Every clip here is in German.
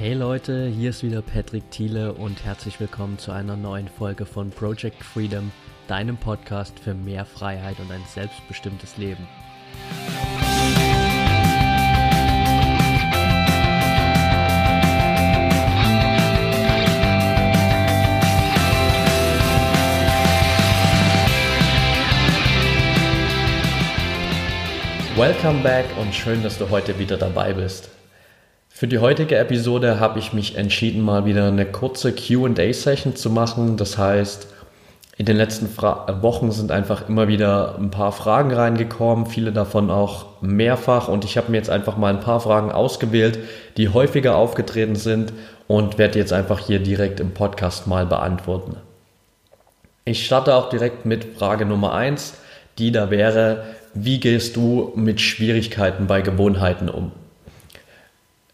Hey Leute, hier ist wieder Patrick Thiele und herzlich willkommen zu einer neuen Folge von Project Freedom, deinem Podcast für mehr Freiheit und ein selbstbestimmtes Leben. Welcome back und schön, dass du heute wieder dabei bist. Für die heutige Episode habe ich mich entschieden, mal wieder eine kurze QA-Session zu machen. Das heißt, in den letzten Fra Wochen sind einfach immer wieder ein paar Fragen reingekommen, viele davon auch mehrfach. Und ich habe mir jetzt einfach mal ein paar Fragen ausgewählt, die häufiger aufgetreten sind und werde jetzt einfach hier direkt im Podcast mal beantworten. Ich starte auch direkt mit Frage Nummer eins, die da wäre, wie gehst du mit Schwierigkeiten bei Gewohnheiten um?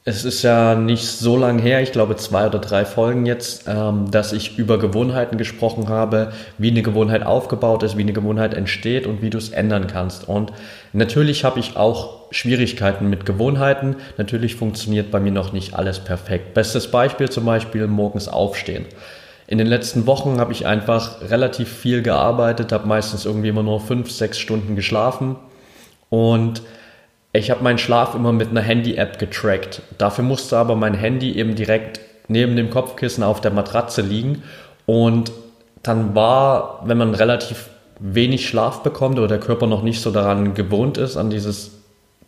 Es ist ja nicht so lang her, ich glaube zwei oder drei Folgen jetzt, ähm, dass ich über Gewohnheiten gesprochen habe, wie eine Gewohnheit aufgebaut ist, wie eine Gewohnheit entsteht und wie du es ändern kannst. Und natürlich habe ich auch Schwierigkeiten mit Gewohnheiten. Natürlich funktioniert bei mir noch nicht alles perfekt. Bestes Beispiel zum Beispiel morgens aufstehen. In den letzten Wochen habe ich einfach relativ viel gearbeitet, habe meistens irgendwie immer nur fünf, sechs Stunden geschlafen und ich habe meinen Schlaf immer mit einer Handy-App getrackt. Dafür musste aber mein Handy eben direkt neben dem Kopfkissen auf der Matratze liegen. Und dann war, wenn man relativ wenig Schlaf bekommt oder der Körper noch nicht so daran gewohnt ist, an dieses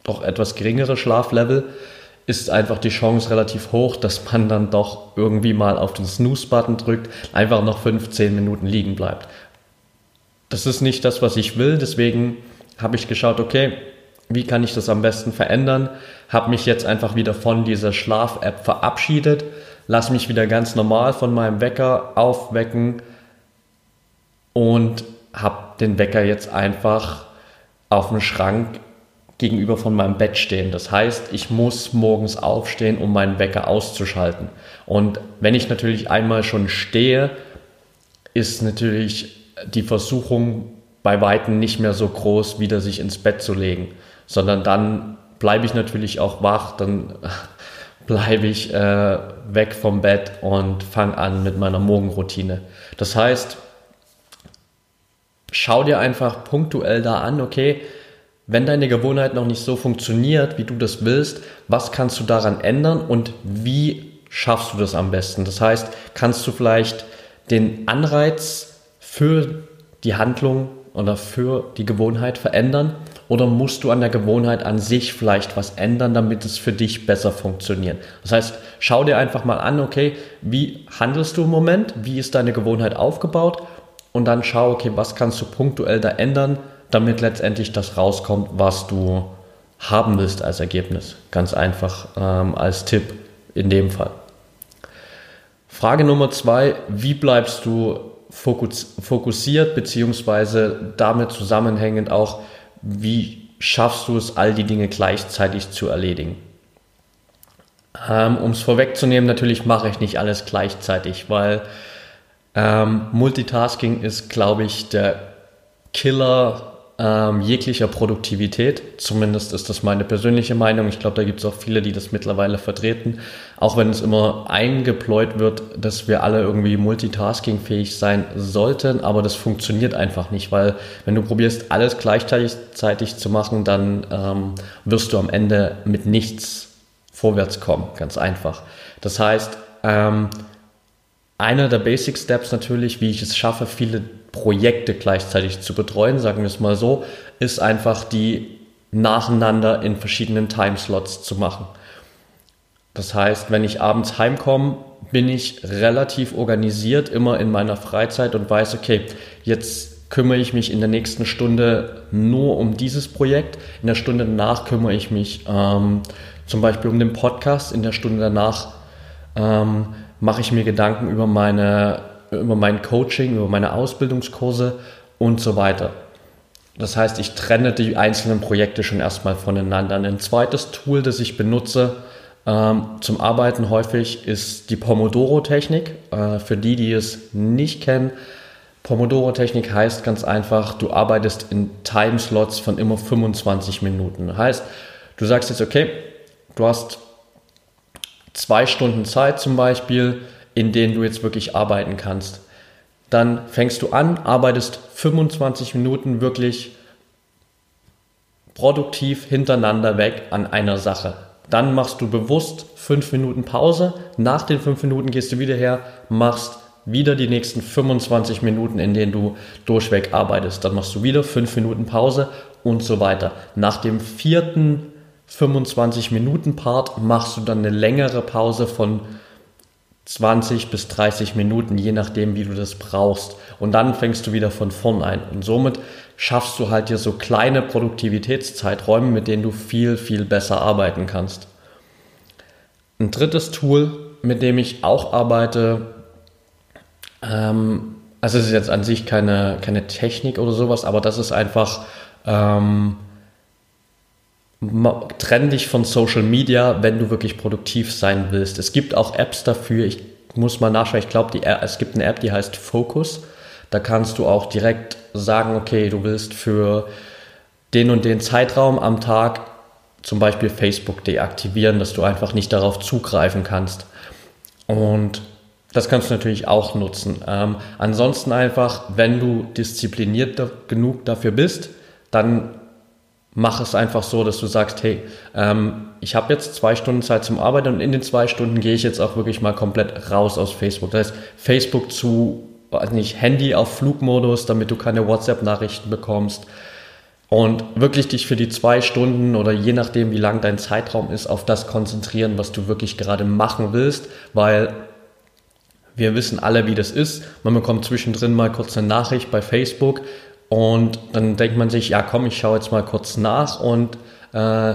doch etwas geringere Schlaflevel, ist einfach die Chance relativ hoch, dass man dann doch irgendwie mal auf den Snooze-Button drückt, einfach noch 15 Minuten liegen bleibt. Das ist nicht das, was ich will, deswegen habe ich geschaut, okay, wie kann ich das am besten verändern? Habe mich jetzt einfach wieder von dieser Schlaf-App verabschiedet, lass mich wieder ganz normal von meinem Wecker aufwecken und habe den Wecker jetzt einfach auf dem Schrank gegenüber von meinem Bett stehen. Das heißt, ich muss morgens aufstehen, um meinen Wecker auszuschalten. Und wenn ich natürlich einmal schon stehe, ist natürlich die Versuchung bei Weitem nicht mehr so groß, wieder sich ins Bett zu legen sondern dann bleibe ich natürlich auch wach, dann bleibe ich äh, weg vom Bett und fange an mit meiner Morgenroutine. Das heißt, schau dir einfach punktuell da an, okay, wenn deine Gewohnheit noch nicht so funktioniert, wie du das willst, was kannst du daran ändern und wie schaffst du das am besten? Das heißt, kannst du vielleicht den Anreiz für die Handlung oder für die Gewohnheit verändern oder musst du an der Gewohnheit an sich vielleicht was ändern, damit es für dich besser funktioniert? Das heißt, schau dir einfach mal an, okay, wie handelst du im Moment? Wie ist deine Gewohnheit aufgebaut? Und dann schau, okay, was kannst du punktuell da ändern, damit letztendlich das rauskommt, was du haben willst als Ergebnis. Ganz einfach ähm, als Tipp in dem Fall. Frage Nummer zwei, wie bleibst du fokussiert, beziehungsweise damit zusammenhängend auch, wie schaffst du es, all die Dinge gleichzeitig zu erledigen? Ähm, um es vorwegzunehmen, natürlich mache ich nicht alles gleichzeitig, weil ähm, Multitasking ist, glaube ich, der Killer ähm, jeglicher Produktivität. Zumindest ist das meine persönliche Meinung. Ich glaube, da gibt es auch viele, die das mittlerweile vertreten. Auch wenn es immer eingepläut wird, dass wir alle irgendwie multitaskingfähig sein sollten, aber das funktioniert einfach nicht, weil wenn du probierst, alles gleichzeitig zu machen, dann ähm, wirst du am Ende mit nichts vorwärts kommen. Ganz einfach. Das heißt, ähm, einer der Basic Steps natürlich, wie ich es schaffe, viele Projekte gleichzeitig zu betreuen, sagen wir es mal so, ist einfach die nacheinander in verschiedenen Timeslots zu machen. Das heißt, wenn ich abends heimkomme, bin ich relativ organisiert immer in meiner Freizeit und weiß, okay, jetzt kümmere ich mich in der nächsten Stunde nur um dieses Projekt. In der Stunde danach kümmere ich mich ähm, zum Beispiel um den Podcast. In der Stunde danach ähm, mache ich mir Gedanken über meine, über mein Coaching, über meine Ausbildungskurse und so weiter. Das heißt, ich trenne die einzelnen Projekte schon erstmal voneinander. Ein zweites Tool, das ich benutze ähm, zum Arbeiten häufig, ist die Pomodoro-Technik. Äh, für die, die es nicht kennen, Pomodoro-Technik heißt ganz einfach, du arbeitest in Timeslots von immer 25 Minuten. Heißt, du sagst jetzt, okay, du hast zwei Stunden Zeit zum Beispiel, in denen du jetzt wirklich arbeiten kannst. Dann fängst du an, arbeitest 25 Minuten wirklich produktiv hintereinander weg an einer Sache. Dann machst du bewusst fünf Minuten Pause. Nach den fünf Minuten gehst du wieder her, machst wieder die nächsten 25 Minuten, in denen du durchweg arbeitest. Dann machst du wieder fünf Minuten Pause und so weiter. Nach dem vierten 25 Minuten Part machst du dann eine längere Pause von 20 bis 30 Minuten, je nachdem, wie du das brauchst. Und dann fängst du wieder von vorn ein. Und somit schaffst du halt dir so kleine Produktivitätszeiträume, mit denen du viel, viel besser arbeiten kannst. Ein drittes Tool, mit dem ich auch arbeite, ähm, also es ist jetzt an sich keine, keine Technik oder sowas, aber das ist einfach, ähm, trenn dich von Social Media, wenn du wirklich produktiv sein willst. Es gibt auch Apps dafür. Ich muss mal nachschauen. Ich glaube, es gibt eine App, die heißt Focus. Da kannst du auch direkt sagen, okay, du willst für den und den Zeitraum am Tag zum Beispiel Facebook deaktivieren, dass du einfach nicht darauf zugreifen kannst. Und das kannst du natürlich auch nutzen. Ähm, ansonsten einfach, wenn du diszipliniert genug dafür bist, dann mach es einfach so, dass du sagst, hey, ähm, ich habe jetzt zwei Stunden Zeit zum Arbeiten und in den zwei Stunden gehe ich jetzt auch wirklich mal komplett raus aus Facebook. Das heißt, Facebook zu, also nicht Handy auf Flugmodus, damit du keine WhatsApp-Nachrichten bekommst. Und wirklich dich für die zwei Stunden oder je nachdem, wie lang dein Zeitraum ist, auf das konzentrieren, was du wirklich gerade machen willst, weil wir wissen alle, wie das ist. Man bekommt zwischendrin mal kurz eine Nachricht bei Facebook und dann denkt man sich, ja komm, ich schaue jetzt mal kurz nach und äh,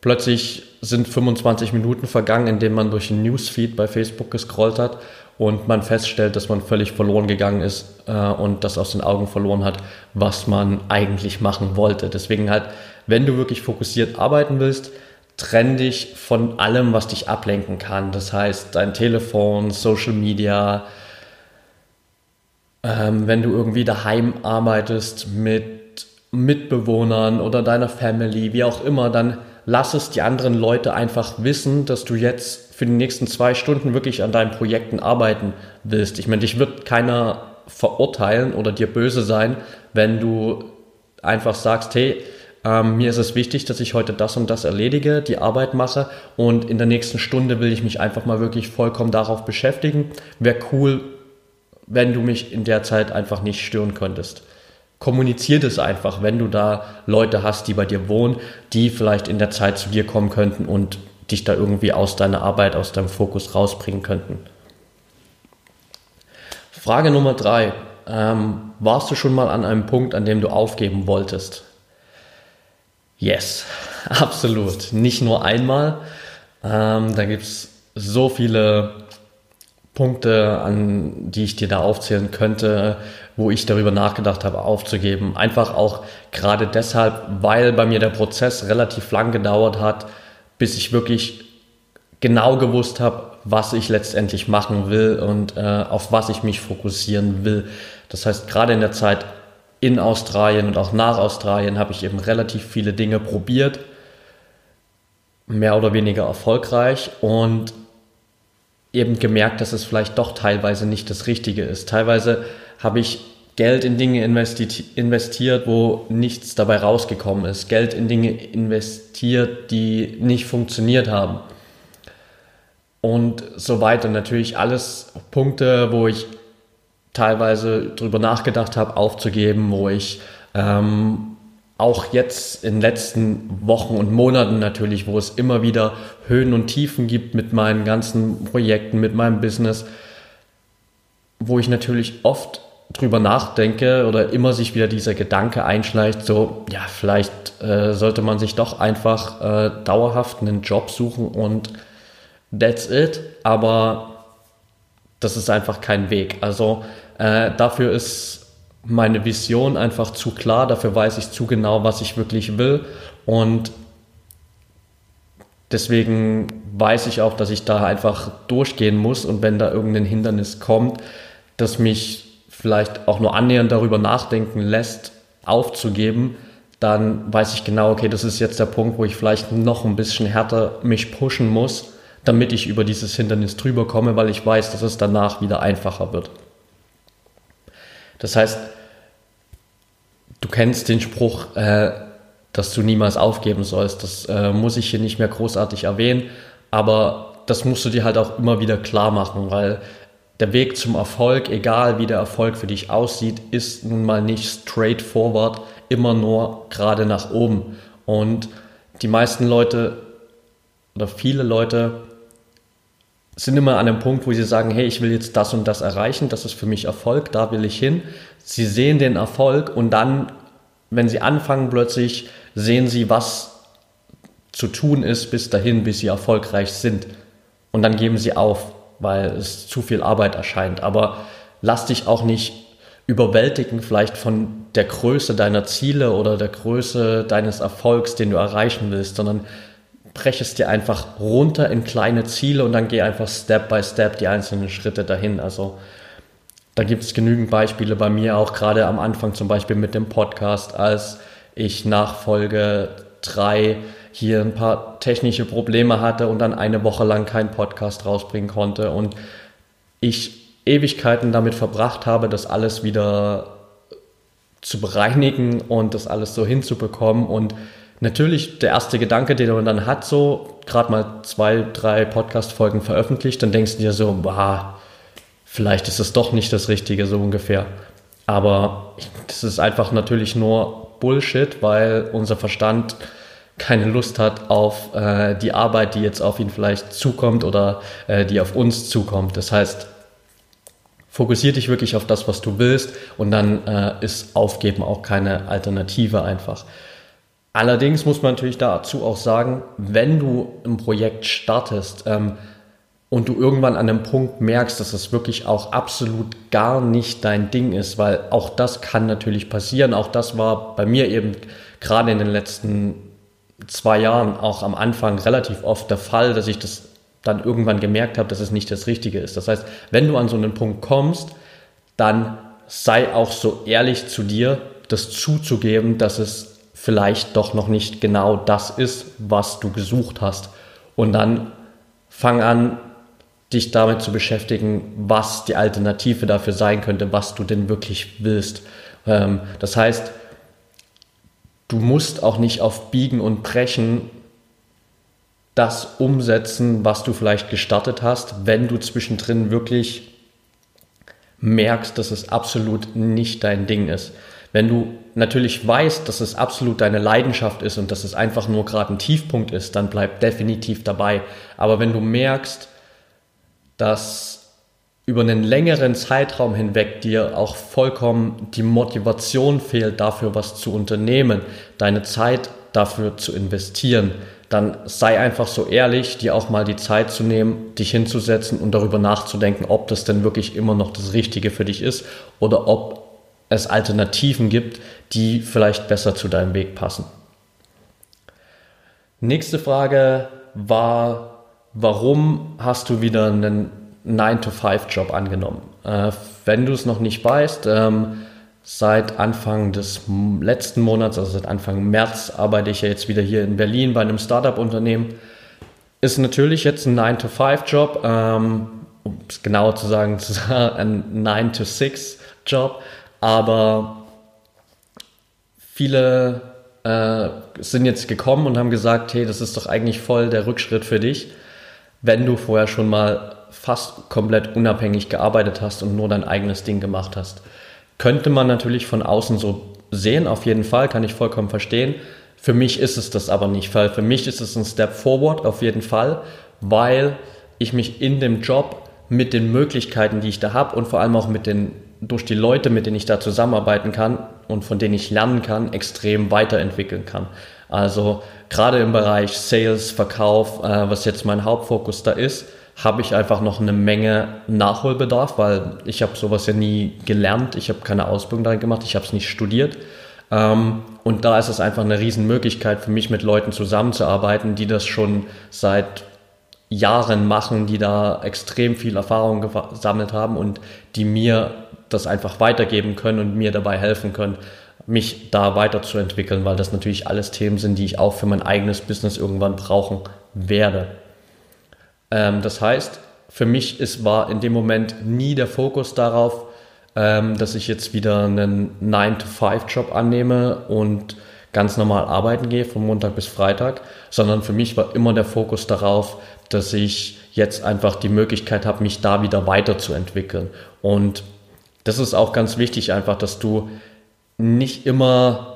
plötzlich sind 25 Minuten vergangen, in denen man durch den Newsfeed bei Facebook gescrollt hat und man feststellt, dass man völlig verloren gegangen ist äh, und das aus den Augen verloren hat, was man eigentlich machen wollte. Deswegen halt, wenn du wirklich fokussiert arbeiten willst, trenn dich von allem, was dich ablenken kann. Das heißt, dein Telefon, Social Media, ähm, wenn du irgendwie daheim arbeitest mit Mitbewohnern oder deiner Family, wie auch immer, dann lass es die anderen Leute einfach wissen, dass du jetzt für die nächsten zwei Stunden wirklich an deinen Projekten arbeiten willst. Ich meine, dich wird keiner verurteilen oder dir böse sein, wenn du einfach sagst, hey, ähm, mir ist es wichtig, dass ich heute das und das erledige, die Arbeit mache und in der nächsten Stunde will ich mich einfach mal wirklich vollkommen darauf beschäftigen. Wäre cool, wenn du mich in der Zeit einfach nicht stören könntest. Kommunizier das einfach, wenn du da Leute hast, die bei dir wohnen, die vielleicht in der Zeit zu dir kommen könnten und dich da irgendwie aus deiner Arbeit, aus deinem Fokus rausbringen könnten. Frage Nummer drei. Ähm, warst du schon mal an einem Punkt, an dem du aufgeben wolltest? Yes, absolut. Nicht nur einmal. Ähm, da gibt es so viele Punkte, an die ich dir da aufzählen könnte, wo ich darüber nachgedacht habe, aufzugeben. Einfach auch gerade deshalb, weil bei mir der Prozess relativ lang gedauert hat, bis ich wirklich genau gewusst habe, was ich letztendlich machen will und äh, auf was ich mich fokussieren will. Das heißt, gerade in der Zeit in Australien und auch nach Australien habe ich eben relativ viele Dinge probiert, mehr oder weniger erfolgreich und eben gemerkt, dass es vielleicht doch teilweise nicht das Richtige ist. Teilweise habe ich Geld in Dinge investiert, wo nichts dabei rausgekommen ist. Geld in Dinge investiert, die nicht funktioniert haben. Und so weiter. Natürlich alles Punkte, wo ich teilweise drüber nachgedacht habe, aufzugeben, wo ich ähm, auch jetzt in den letzten Wochen und Monaten natürlich, wo es immer wieder Höhen und Tiefen gibt mit meinen ganzen Projekten, mit meinem Business, wo ich natürlich oft drüber nachdenke oder immer sich wieder dieser Gedanke einschleicht, so, ja, vielleicht äh, sollte man sich doch einfach äh, dauerhaft einen Job suchen und that's it, aber das ist einfach kein Weg. Also äh, dafür ist meine Vision einfach zu klar, dafür weiß ich zu genau, was ich wirklich will und deswegen weiß ich auch, dass ich da einfach durchgehen muss und wenn da irgendein Hindernis kommt, das mich vielleicht auch nur annähernd darüber nachdenken lässt, aufzugeben, dann weiß ich genau, okay, das ist jetzt der Punkt, wo ich vielleicht noch ein bisschen härter mich pushen muss, damit ich über dieses Hindernis drüber komme, weil ich weiß, dass es danach wieder einfacher wird. Das heißt, du kennst den Spruch, äh, dass du niemals aufgeben sollst. Das äh, muss ich hier nicht mehr großartig erwähnen, aber das musst du dir halt auch immer wieder klar machen, weil der Weg zum Erfolg, egal wie der Erfolg für dich aussieht, ist nun mal nicht straightforward, immer nur gerade nach oben. Und die meisten Leute oder viele Leute sind immer an einem Punkt, wo sie sagen, hey, ich will jetzt das und das erreichen, das ist für mich Erfolg, da will ich hin. Sie sehen den Erfolg und dann, wenn sie anfangen plötzlich, sehen sie, was zu tun ist bis dahin, bis sie erfolgreich sind. Und dann geben sie auf, weil es zu viel Arbeit erscheint. Aber lass dich auch nicht überwältigen vielleicht von der Größe deiner Ziele oder der Größe deines Erfolgs, den du erreichen willst, sondern brech es dir einfach runter in kleine Ziele und dann geh einfach Step by Step die einzelnen Schritte dahin. Also da gibt es genügend Beispiele bei mir, auch gerade am Anfang zum Beispiel mit dem Podcast, als ich nach Folge 3 hier ein paar technische Probleme hatte und dann eine Woche lang keinen Podcast rausbringen konnte und ich Ewigkeiten damit verbracht habe, das alles wieder zu bereinigen und das alles so hinzubekommen und natürlich der erste Gedanke, den man dann hat, so gerade mal zwei, drei Podcast-Folgen veröffentlicht, dann denkst du dir so, bah, vielleicht ist es doch nicht das Richtige, so ungefähr. Aber das ist einfach natürlich nur Bullshit, weil unser Verstand keine Lust hat auf äh, die Arbeit, die jetzt auf ihn vielleicht zukommt oder äh, die auf uns zukommt. Das heißt, fokussier dich wirklich auf das, was du willst und dann äh, ist Aufgeben auch keine Alternative einfach. Allerdings muss man natürlich dazu auch sagen, wenn du ein Projekt startest ähm, und du irgendwann an einem Punkt merkst, dass es wirklich auch absolut gar nicht dein Ding ist, weil auch das kann natürlich passieren. Auch das war bei mir eben gerade in den letzten zwei Jahren auch am Anfang relativ oft der Fall, dass ich das dann irgendwann gemerkt habe, dass es nicht das Richtige ist. Das heißt, wenn du an so einen Punkt kommst, dann sei auch so ehrlich zu dir, das zuzugeben, dass es vielleicht doch noch nicht genau das ist, was du gesucht hast. Und dann fang an, dich damit zu beschäftigen, was die Alternative dafür sein könnte, was du denn wirklich willst. Ähm, das heißt, du musst auch nicht auf Biegen und Brechen das umsetzen, was du vielleicht gestartet hast, wenn du zwischendrin wirklich merkst, dass es absolut nicht dein Ding ist. Wenn du natürlich weißt, dass es absolut deine Leidenschaft ist und dass es einfach nur gerade ein Tiefpunkt ist, dann bleib definitiv dabei. Aber wenn du merkst, dass über einen längeren Zeitraum hinweg dir auch vollkommen die Motivation fehlt, dafür was zu unternehmen, deine Zeit dafür zu investieren, dann sei einfach so ehrlich, dir auch mal die Zeit zu nehmen, dich hinzusetzen und darüber nachzudenken, ob das denn wirklich immer noch das Richtige für dich ist oder ob es Alternativen gibt, die vielleicht besser zu deinem Weg passen. Nächste Frage war, warum hast du wieder einen 9-to-5-Job angenommen? Äh, wenn du es noch nicht weißt, ähm, seit Anfang des letzten Monats, also seit Anfang März, arbeite ich ja jetzt wieder hier in Berlin bei einem Startup-Unternehmen. Ist natürlich jetzt ein 9-to-5-Job, ähm, um es genauer zu sagen, ein 9-to-6-Job aber viele äh, sind jetzt gekommen und haben gesagt, hey, das ist doch eigentlich voll der Rückschritt für dich, wenn du vorher schon mal fast komplett unabhängig gearbeitet hast und nur dein eigenes Ding gemacht hast. Könnte man natürlich von außen so sehen, auf jeden Fall, kann ich vollkommen verstehen. Für mich ist es das aber nicht, weil für mich ist es ein Step forward auf jeden Fall, weil ich mich in dem Job mit den Möglichkeiten, die ich da habe und vor allem auch mit den durch die Leute, mit denen ich da zusammenarbeiten kann und von denen ich lernen kann, extrem weiterentwickeln kann. Also gerade im Bereich Sales, Verkauf, äh, was jetzt mein Hauptfokus da ist, habe ich einfach noch eine Menge Nachholbedarf, weil ich habe sowas ja nie gelernt, ich habe keine Ausbildung darin gemacht, ich habe es nicht studiert. Ähm, und da ist es einfach eine Riesenmöglichkeit für mich, mit Leuten zusammenzuarbeiten, die das schon seit Jahren machen, die da extrem viel Erfahrung gesammelt haben und die mir das einfach weitergeben können und mir dabei helfen können, mich da weiterzuentwickeln, weil das natürlich alles Themen sind, die ich auch für mein eigenes Business irgendwann brauchen werde. Ähm, das heißt, für mich ist, war in dem Moment nie der Fokus darauf, ähm, dass ich jetzt wieder einen 9-to-5-Job annehme und ganz normal arbeiten gehe, von Montag bis Freitag, sondern für mich war immer der Fokus darauf, dass ich jetzt einfach die Möglichkeit habe, mich da wieder weiterzuentwickeln. Und das ist auch ganz wichtig, einfach, dass du nicht immer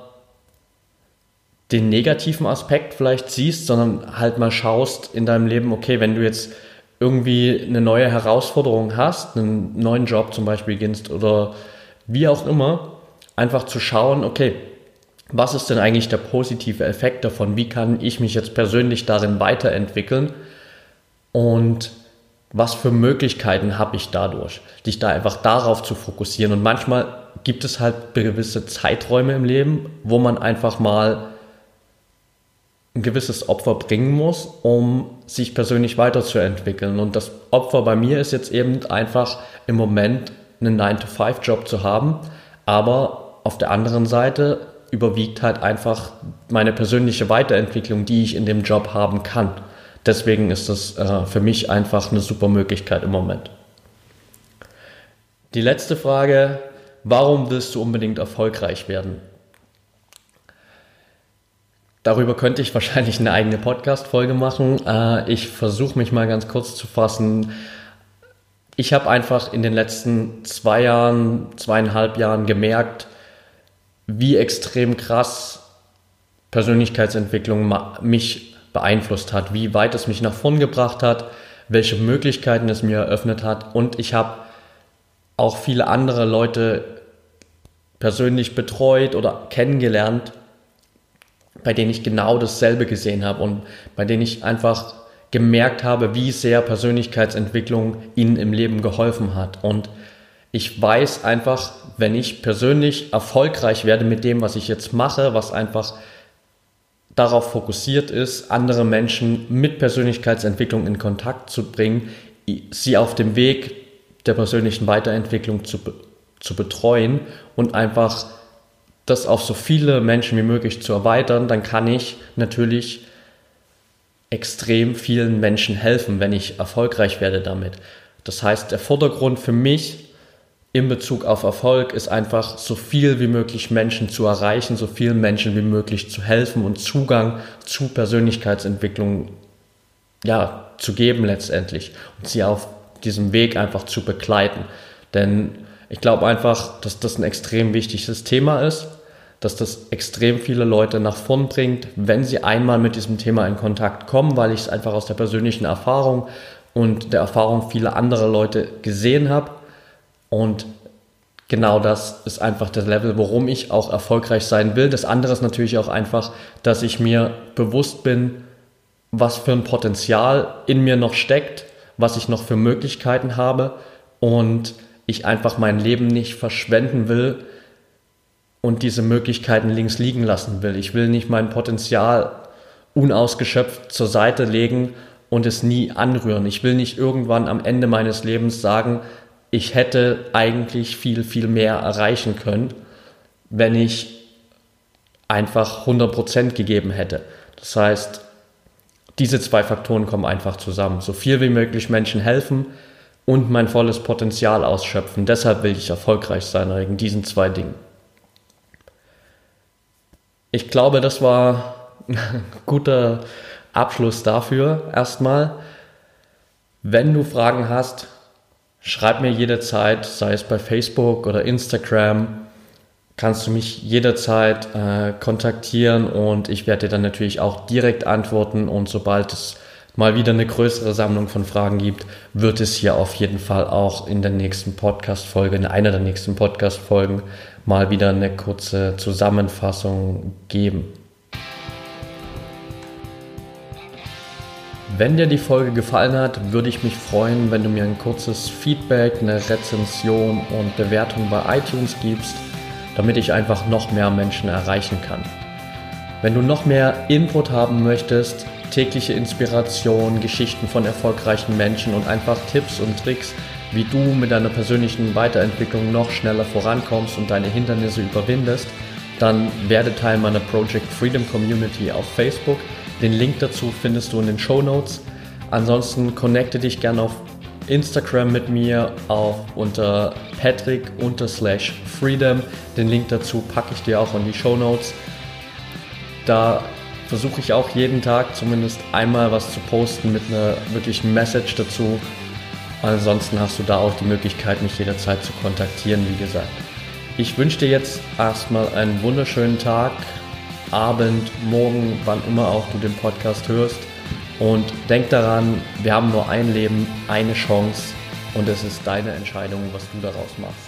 den negativen Aspekt vielleicht siehst, sondern halt mal schaust in deinem Leben, okay, wenn du jetzt irgendwie eine neue Herausforderung hast, einen neuen Job zum Beispiel beginnst oder wie auch immer, einfach zu schauen, okay, was ist denn eigentlich der positive Effekt davon? Wie kann ich mich jetzt persönlich darin weiterentwickeln? Und was für Möglichkeiten habe ich dadurch, dich da einfach darauf zu fokussieren? Und manchmal gibt es halt gewisse Zeiträume im Leben, wo man einfach mal ein gewisses Opfer bringen muss, um sich persönlich weiterzuentwickeln. Und das Opfer bei mir ist jetzt eben einfach im Moment einen 9-to-5-Job zu haben, aber auf der anderen Seite überwiegt halt einfach meine persönliche Weiterentwicklung, die ich in dem Job haben kann. Deswegen ist das äh, für mich einfach eine super Möglichkeit im Moment. Die letzte Frage, warum willst du unbedingt erfolgreich werden? Darüber könnte ich wahrscheinlich eine eigene Podcast-Folge machen. Äh, ich versuche mich mal ganz kurz zu fassen. Ich habe einfach in den letzten zwei Jahren, zweieinhalb Jahren gemerkt, wie extrem krass Persönlichkeitsentwicklung mich beeinflusst hat, wie weit es mich nach vorn gebracht hat, welche Möglichkeiten es mir eröffnet hat und ich habe auch viele andere Leute persönlich betreut oder kennengelernt, bei denen ich genau dasselbe gesehen habe und bei denen ich einfach gemerkt habe, wie sehr Persönlichkeitsentwicklung ihnen im Leben geholfen hat. Und ich weiß einfach, wenn ich persönlich erfolgreich werde mit dem, was ich jetzt mache, was einfach darauf fokussiert ist, andere Menschen mit Persönlichkeitsentwicklung in Kontakt zu bringen, sie auf dem Weg der persönlichen Weiterentwicklung zu, zu betreuen und einfach das auf so viele Menschen wie möglich zu erweitern, dann kann ich natürlich extrem vielen Menschen helfen, wenn ich erfolgreich werde damit. Das heißt, der Vordergrund für mich in Bezug auf Erfolg ist einfach so viel wie möglich Menschen zu erreichen, so vielen Menschen wie möglich zu helfen und Zugang zu Persönlichkeitsentwicklung ja, zu geben letztendlich und sie auf diesem Weg einfach zu begleiten. Denn ich glaube einfach, dass das ein extrem wichtiges Thema ist, dass das extrem viele Leute nach vorn bringt, wenn sie einmal mit diesem Thema in Kontakt kommen, weil ich es einfach aus der persönlichen Erfahrung und der Erfahrung vieler anderer Leute gesehen habe und genau das ist einfach das Level, worum ich auch erfolgreich sein will. Das andere ist natürlich auch einfach, dass ich mir bewusst bin, was für ein Potenzial in mir noch steckt, was ich noch für Möglichkeiten habe und ich einfach mein Leben nicht verschwenden will und diese Möglichkeiten links liegen lassen will. Ich will nicht mein Potenzial unausgeschöpft zur Seite legen und es nie anrühren. Ich will nicht irgendwann am Ende meines Lebens sagen, ich hätte eigentlich viel, viel mehr erreichen können, wenn ich einfach 100% gegeben hätte. Das heißt, diese zwei Faktoren kommen einfach zusammen. So viel wie möglich Menschen helfen und mein volles Potenzial ausschöpfen. Deshalb will ich erfolgreich sein wegen diesen zwei Dingen. Ich glaube, das war ein guter Abschluss dafür erstmal. Wenn du Fragen hast, Schreib mir jederzeit, sei es bei Facebook oder Instagram, kannst du mich jederzeit äh, kontaktieren und ich werde dir dann natürlich auch direkt antworten und sobald es mal wieder eine größere Sammlung von Fragen gibt, wird es hier auf jeden Fall auch in der nächsten Podcast-Folge, in einer der nächsten Podcast-Folgen mal wieder eine kurze Zusammenfassung geben. Wenn dir die Folge gefallen hat, würde ich mich freuen, wenn du mir ein kurzes Feedback, eine Rezension und Bewertung bei iTunes gibst, damit ich einfach noch mehr Menschen erreichen kann. Wenn du noch mehr Input haben möchtest, tägliche Inspiration, Geschichten von erfolgreichen Menschen und einfach Tipps und Tricks, wie du mit deiner persönlichen Weiterentwicklung noch schneller vorankommst und deine Hindernisse überwindest, dann werde Teil meiner Project Freedom Community auf Facebook den Link dazu findest du in den Show Notes. Ansonsten connecte dich gerne auf Instagram mit mir auf unter Patrick Freedom. Den Link dazu packe ich dir auch in die Show Notes. Da versuche ich auch jeden Tag zumindest einmal was zu posten mit einer wirklichen Message dazu. Ansonsten hast du da auch die Möglichkeit, mich jederzeit zu kontaktieren, wie gesagt. Ich wünsche dir jetzt erstmal einen wunderschönen Tag, Abend, Morgen, wann immer auch du den Podcast hörst. Und denk daran, wir haben nur ein Leben, eine Chance und es ist deine Entscheidung, was du daraus machst.